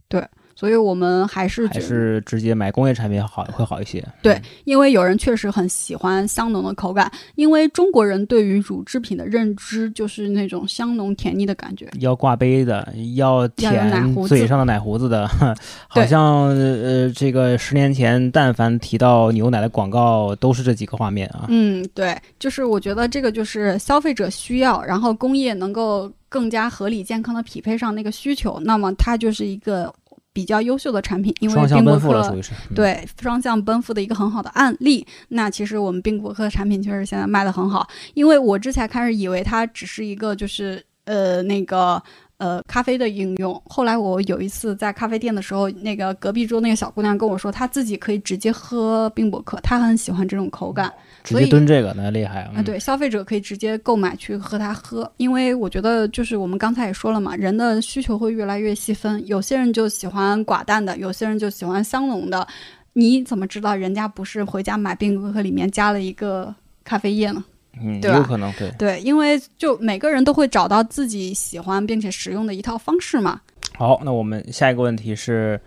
对，所以我们还是觉还是直接买工业产品好会好一些。对嗯，因为有人确实很喜欢香浓的口感，因为中国人对于乳制品的认知就是那种香浓甜腻的感觉。要挂杯的，要舔嘴上的奶胡子的，(laughs) 好像呃，这个十年前，但凡提到牛奶的广告，都是这几个画面啊。嗯，对，就是我觉得这个就是消费者需要，然后工业能够更加合理健康的匹配上那个需求，那么它就是一个比较优秀的产品，因为双向冰博奔赴了，属客。于是。嗯，对双向奔赴的一个很好的案例。那其实我们冰博客产品确实现在卖的很好，因为我之前开始以为它只是一个就是呃那个呃咖啡的应用，后来我有一次在咖啡店的时候，那个隔壁桌那个小姑娘跟我说，她自己可以直接喝冰博客，她很喜欢这种口感。直接蹲这个那厉害啊。啊，对，消费者可以直接购买去和它喝，因为我觉得就是我们刚才也说了嘛，人的需求会越来越细分，有些人就喜欢寡淡的，有些人就喜欢香浓的。你怎么知道人家不是回家买冰格克里面加了一个咖啡液呢？嗯，对吧有可能对。对，因为就每个人都会找到自己喜欢并且使用的一套方式嘛。好，那我们下一个问题是，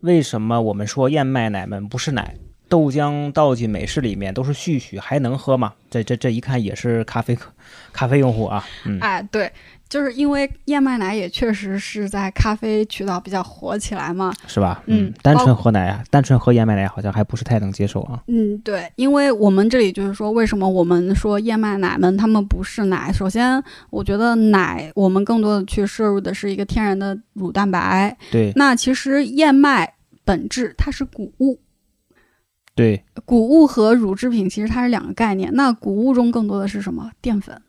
为什么我们说燕麦奶们不是奶？豆浆倒进美式里面都是絮絮，还能喝吗？这这这一看也是咖啡咖啡用户啊。嗯，哎，对，就是因为燕麦奶也确实是在咖啡渠道比较火起来嘛。是吧？嗯单纯喝奶啊，单纯喝燕麦奶好像还不是太能接受啊。嗯，对，因为我们这里就是说，为什么我们说燕麦奶们它们不是奶？首先，我觉得奶我们更多的去摄入的是一个天然的乳蛋白。对那其实燕麦本质它是谷物，对，谷物和乳制品其实它是两个概念。那谷物中更多的是什么？淀粉。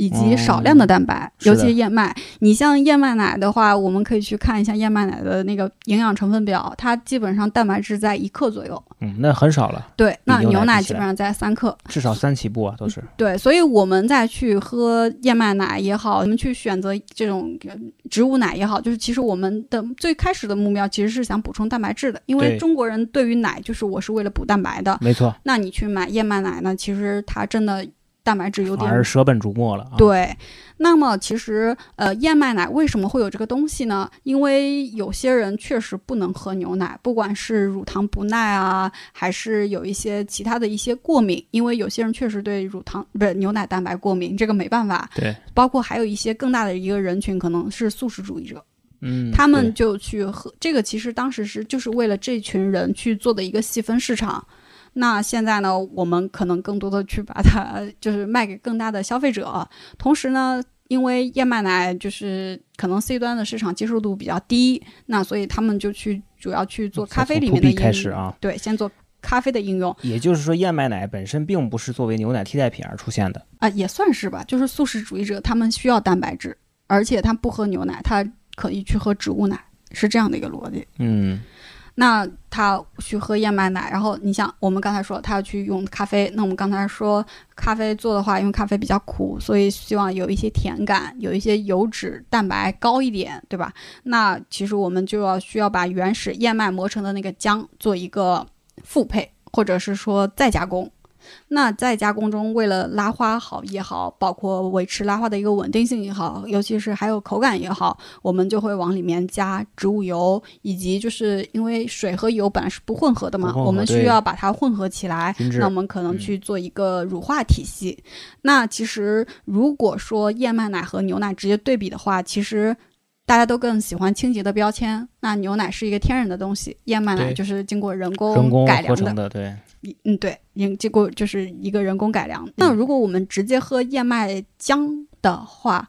以及少量的蛋白，尤其燕麦。你像燕麦奶的话，我们可以去看一下燕麦奶的那个营养成分表，它基本上蛋白质在一克左右。嗯，那很少了，对，那牛奶基本上在三克。至少三起步啊，都是。对，所以我们再去喝燕麦奶也好，我们去选择这种呃植物奶也好，就是其实我们的最开始的目标其实是想补充蛋白质的，因为中国人对于奶就是我是为了补蛋白的。没错，那你去买燕麦奶呢，其实它真的蛋白质有点反而舍本逐末了啊。，对，那么其实呃，燕麦奶为什么会有这个东西呢？因为有些人确实不能喝牛奶，不管是乳糖不耐啊，还是有一些其他的一些过敏，因为有些人确实对乳糖不是牛奶蛋白过敏，这个没办法。对，包括还有一些更大的一个人群，可能是素食主义者，嗯，他们就去喝这个，其实当时是就是为了这群人去做的一个细分市场。那现在呢，我们可能更多的去把它就是卖给更大的消费者，同时呢，因为燕麦奶就是可能 C 端的市场接受度比较低，那所以他们就去主要去做咖啡里面的应用开始啊。对，先做咖啡的应用也就是说，燕麦奶本身并不是作为牛奶替代品而出现的。啊、也算是吧。就是素食主义者他们需要蛋白质，而且他不喝牛奶，他可以去喝植物奶，是这样的一个逻辑。嗯，那他去喝燕麦奶，然后你想，我们刚才说他要去用咖啡，那我们刚才说咖啡做的话，因为咖啡比较苦，所以希望有一些甜感，有一些油脂、蛋白高一点，对吧？那其实我们就要需要把原始燕麦磨成的那个浆做一个复配，或者是说再加工。那在加工中，为了拉花好也好，包括维持拉花的一个稳定性也好，尤其是还有口感也好，我们就会往里面加植物油，以及就是因为水和油本来是不混合的嘛，我们需要把它混合起来那我们可能嗯去做一个乳化体系。那其实如果说燕麦奶和牛奶直接对比的话，其实。大家都更喜欢清洁的标签，那牛奶是一个天然的东西，燕麦奶就是经过人人工工改良的。的，对，嗯，对，经经过就是一个人工改良。那如果我们直接喝燕麦浆的话，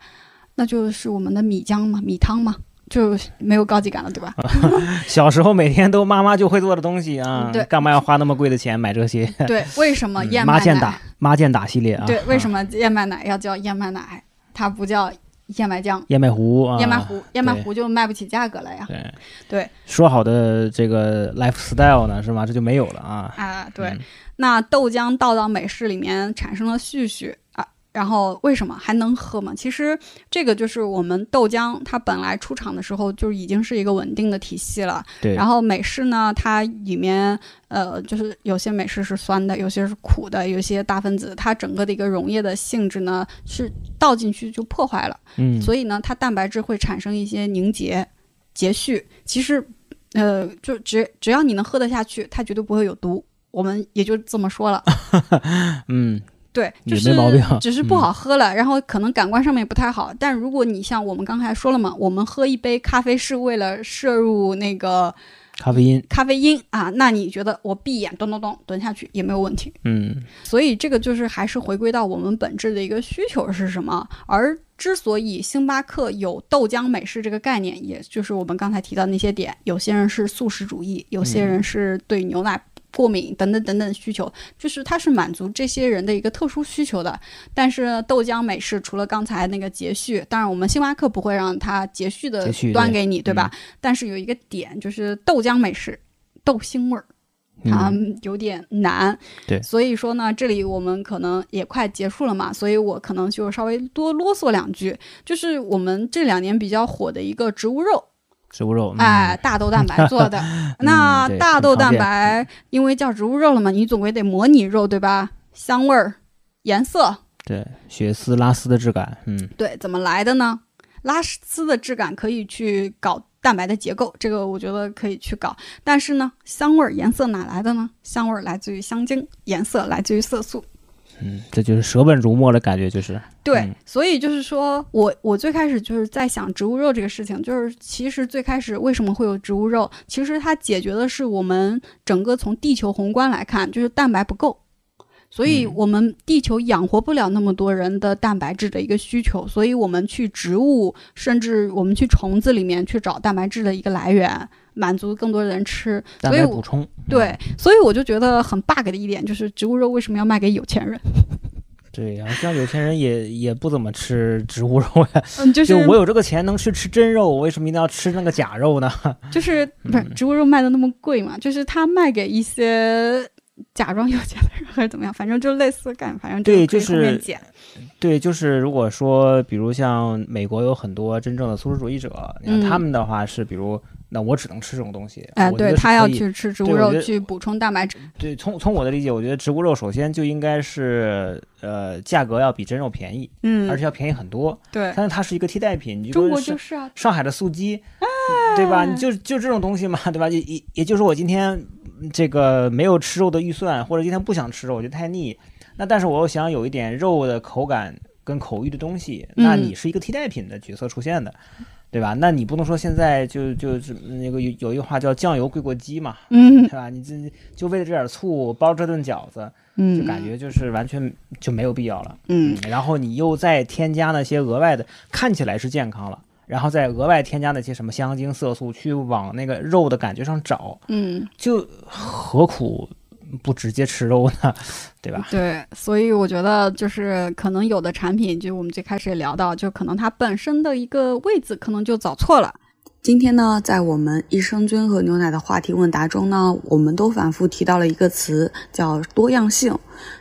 那就是我们的米浆嘛，米汤嘛，就没有高级感了，对吧？(laughs) 小时候每天都妈妈就会做的东西啊，干嘛要花那么贵的钱买这些？对，为什么嗯燕麦奶？妈见打妈见打系列啊，对，为什么么燕麦奶要叫燕麦奶，它不叫燕麦浆？燕麦糊啊？燕麦糊，燕麦糊就卖不起价格了呀！对对说好的这个 lifestyle 呢，是吗？这就没有了啊。啊，对，嗯那豆浆倒到美式里面产生了絮絮啊，然后为什么还能喝吗？其实这个就是我们豆浆它本来出厂的时候就已经是一个稳定的体系了，对，然后美式呢，它里面呃就是有些美式是酸的，有些是苦的，有些大分子，它整个的一个溶液的性质呢是倒进去就破坏了，嗯，所以呢它蛋白质会产生一些凝结、结絮，其实呃就只只要你能喝得下去，它绝对不会有毒。我们也就这么说了，(laughs) 嗯，对，就是只是不好喝了，然后可能感官上面不太好。但如果你像我们刚才说了嘛，我们喝一杯咖啡是为了摄入那个咖啡因，咖啡因啊，那你觉得我闭眼咚咚咚蹲下去也没有问题。嗯，所以这个就是还是回归到我们本质的一个需求是什么。而之所以星巴克有豆浆美式这个概念，也就是我们刚才提到那些点，有些人是素食主义，有些人是对牛奶。过敏等等等等需求，就是它是满足这些人的一个特殊需求的。但是豆浆美式除了刚才那个节序，当然我们星巴克不会让它节序的端给你，对吧？但是有一个点就是豆浆美式豆腥味儿。它嗯有点难，对所以说呢，这里我们可能也快结束了嘛，所以我可能就稍微多啰嗦两句，就是我们这两年比较火的一个植物肉，植物肉，嗯哎，，大豆蛋白 (laughs) 做的。那大豆蛋白因为叫植物肉了嘛，你总归得模拟肉对吧？香味儿、颜色，对，血丝拉丝的质感，嗯，对，怎么来的呢？拉丝的质感可以去搞蛋白的结构，这个我觉得可以去搞。但是呢，香味儿、颜色哪来的呢？香味儿来自于香精，颜色来自于色素。嗯，这就是舍本逐末的感觉，就是，对，嗯。所以就是说我我最开始就是在想植物肉这个事情，就是其实最开始为什么会有植物肉，其实它解决的是我们整个从地球宏观来看，就是蛋白不够。所以嗯我们地球养活不了那么多人的蛋白质的一个需求，所以我们去植物，甚至我们去虫子里面去找蛋白质的一个来源，满足更多人吃。所以补充，嗯对，所以我就觉得很 bug 的一点就是植物肉为什么要卖给有钱人？(laughs) 对，好像有钱人也也不怎么吃植物肉呀。嗯，就就是我有这个钱能去吃真肉，我为什么一定要吃那个假肉呢？(laughs) 就是不是嗯植物肉卖的那么贵嘛？就是他卖给一些假装有钱的人还是怎么样，反正就类似干，反正对这个可以就是。对，就是如果说，比如像美国有很多真正的素食主义者，你看嗯他们的话是，比如那我只能吃这种东西，哎，对他要去吃植物肉去补充蛋白质。对，从从我的理解，我觉得植物肉首先就应该是呃价格要比真肉便宜，嗯而且要便宜很多。对，但是它是一个替代品，中国就是啊，上海的素鸡，对吧？你就就这种东西嘛，对吧？也也也就是我今天嗯这个没有吃肉的预算，或者今天不想吃肉，我觉得太腻。那但是我又想有一点肉的口感跟口欲的东西，那嗯你是一个替代品的角色出现的，对吧？那你不能说现在就就是那个有有一句话叫酱油贵过鸡嘛，嗯对吧？你这就为了这点醋包这顿饺子，嗯，就感觉就是完全就没有必要了。嗯然后你又再添加那些额外的，看起来是健康了，然后再额外添加那些什么香精、色素，去往那个肉的感觉上找，嗯，就何苦不直接吃肉呢？(laughs) 对吧？对，所以我觉得就是可能有的产品，就我们最开始也聊到，就可能它本身的一个位置可能就找错了。今天呢，在我们益生菌和牛奶的话题问答中呢，我们都反复提到了一个词，叫多样性。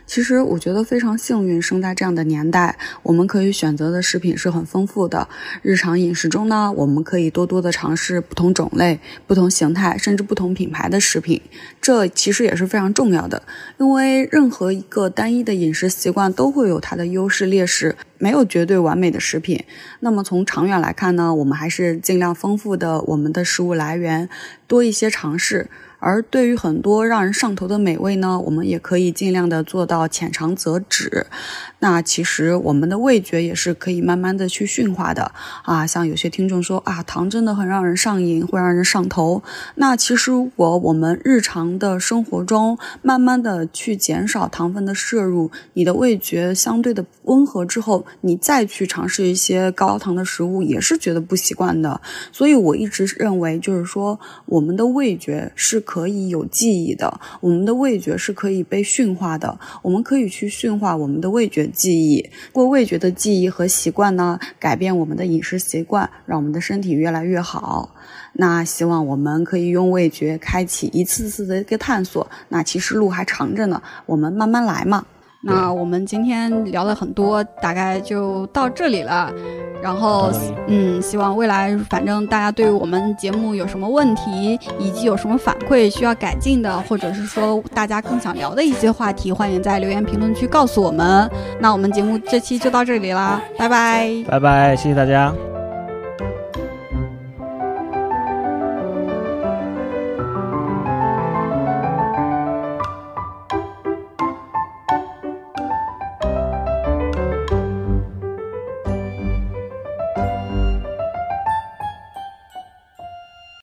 其实我觉得非常幸运，生在这样的年代，我们可以选择的食品是很丰富的。日常饮食中呢，我们可以多多的尝试不同种类、不同形态，甚至不同品牌的食品。这其实也是非常重要的，因为任何一个单一的饮食习惯都会有它的优势劣势，没有绝对完美的食品。那么从长远来看呢，我们还是尽量丰富的我们的食物来源，多一些尝试。而对于很多让人上头的美味呢，我们也可以尽量的做到浅尝辄止。那其实我们的味觉也是可以慢慢的去驯化的啊。像有些听众说啊，糖真的很让人上瘾，会让人上头。那其实如果我们日常的生活中慢慢的去减少糖分的摄入，你的味觉相对的温和之后，你再去尝试一些高糖的食物，也是觉得不习惯的。所以我一直认为，就是说我们的味觉是可以有记忆的，我们的味觉是可以被驯化的，我们可以去驯化我们的味觉。记忆过味觉的记忆和习惯呢，改变我们的饮食习惯，让我们的身体越来越好。那希望我们可以用味觉开启一次次的一个探索。那其实路还长着呢，我们慢慢来嘛。那我们今天聊了很多，大概就到这里了。然后，嗯，希望未来反正大家对我们节目有什么问题，以及有什么反馈需要改进的，或者是说大家更想聊的一些话题，欢迎在留言评论区告诉我们。那我们节目这期就到这里啦，拜拜，拜拜，谢谢大家。